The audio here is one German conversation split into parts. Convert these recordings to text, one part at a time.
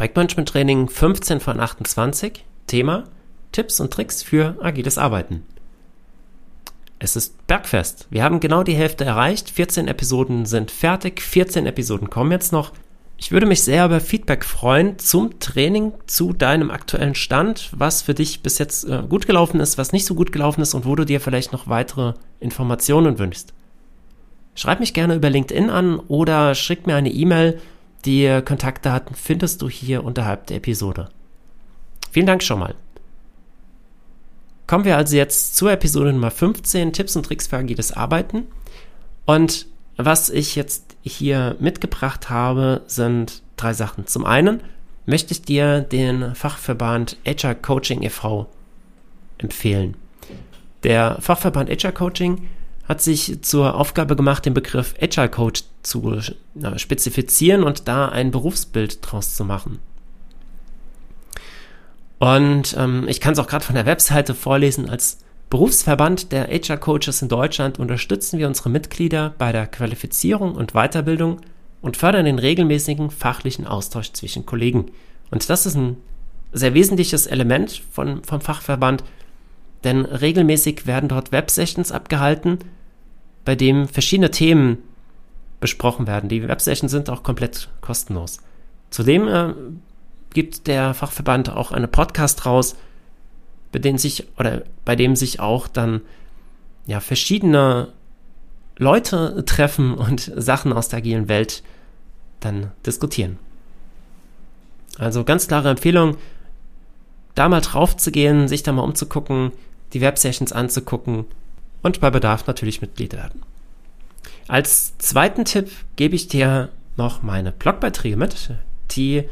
Projektmanagement-Training 15 von 28. Thema Tipps und Tricks für agiles Arbeiten. Es ist Bergfest. Wir haben genau die Hälfte erreicht. 14 Episoden sind fertig. 14 Episoden kommen jetzt noch. Ich würde mich sehr über Feedback freuen zum Training, zu deinem aktuellen Stand, was für dich bis jetzt äh, gut gelaufen ist, was nicht so gut gelaufen ist und wo du dir vielleicht noch weitere Informationen wünschst. Schreib mich gerne über LinkedIn an oder schick mir eine E-Mail. Die Kontaktdaten findest du hier unterhalb der Episode. Vielen Dank schon mal. Kommen wir also jetzt zur Episode Nummer 15, Tipps und Tricks für agiles Arbeiten. Und was ich jetzt hier mitgebracht habe, sind drei Sachen. Zum einen möchte ich dir den Fachverband HR Coaching e.V. empfehlen. Der Fachverband HR Coaching hat sich zur Aufgabe gemacht, den Begriff HR Coach zu spezifizieren und da ein Berufsbild draus zu machen. Und ähm, ich kann es auch gerade von der Webseite vorlesen als Berufsverband der HR Coaches in Deutschland unterstützen wir unsere Mitglieder bei der Qualifizierung und Weiterbildung und fördern den regelmäßigen fachlichen Austausch zwischen Kollegen. Und das ist ein sehr wesentliches Element von, vom Fachverband, denn regelmäßig werden dort Websessions abgehalten, bei dem verschiedene Themen besprochen werden. Die Websessions sind auch komplett kostenlos. Zudem äh, gibt der Fachverband auch eine Podcast raus, bei denen sich oder bei dem sich auch dann ja verschiedene Leute treffen und Sachen aus der agilen Welt dann diskutieren. Also ganz klare Empfehlung, da mal drauf zu gehen, sich da mal umzugucken, die Websessions anzugucken und bei Bedarf natürlich Mitglied werden. Als zweiten Tipp gebe ich dir noch meine Blogbeiträge mit, die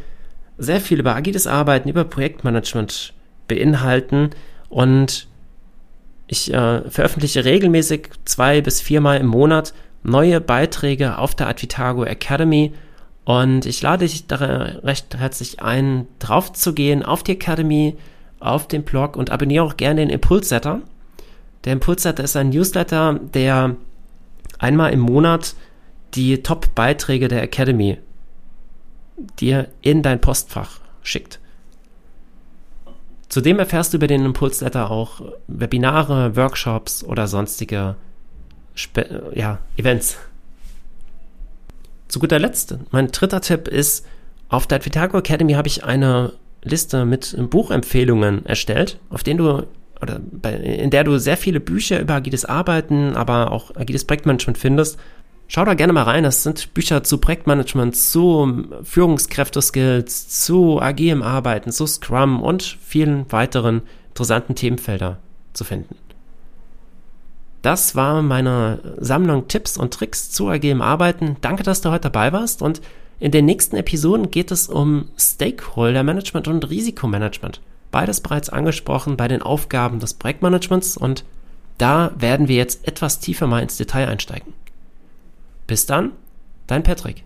sehr viel über agiles Arbeiten, über Projektmanagement beinhalten und ich äh, veröffentliche regelmäßig zwei bis viermal im Monat neue Beiträge auf der Advitago Academy und ich lade dich da recht herzlich ein, drauf zu gehen auf die Academy, auf den Blog und abonniere auch gerne den Impulssetter. Der Impulssetter ist ein Newsletter, der einmal im Monat die Top-Beiträge der Academy dir in dein Postfach schickt. Zudem erfährst du über den Impulsletter auch Webinare, Workshops oder sonstige Spe ja, Events. Zu guter Letzt, mein dritter Tipp ist, auf der Advitago Academy habe ich eine Liste mit Buchempfehlungen erstellt, auf denen du oder bei, in der du sehr viele Bücher über agiles Arbeiten, aber auch agiles Projektmanagement findest Schau da gerne mal rein. Das sind Bücher zu Projektmanagement, zu Führungskräfte-Skills, zu agilem Arbeiten, zu Scrum und vielen weiteren interessanten Themenfelder zu finden. Das war meine Sammlung Tipps und Tricks zu agilem Arbeiten. Danke, dass du heute dabei warst und in den nächsten Episoden geht es um Stakeholder Management und Risikomanagement. Beides bereits angesprochen bei den Aufgaben des Projektmanagements und da werden wir jetzt etwas tiefer mal ins Detail einsteigen. Bis dann, dein Patrick.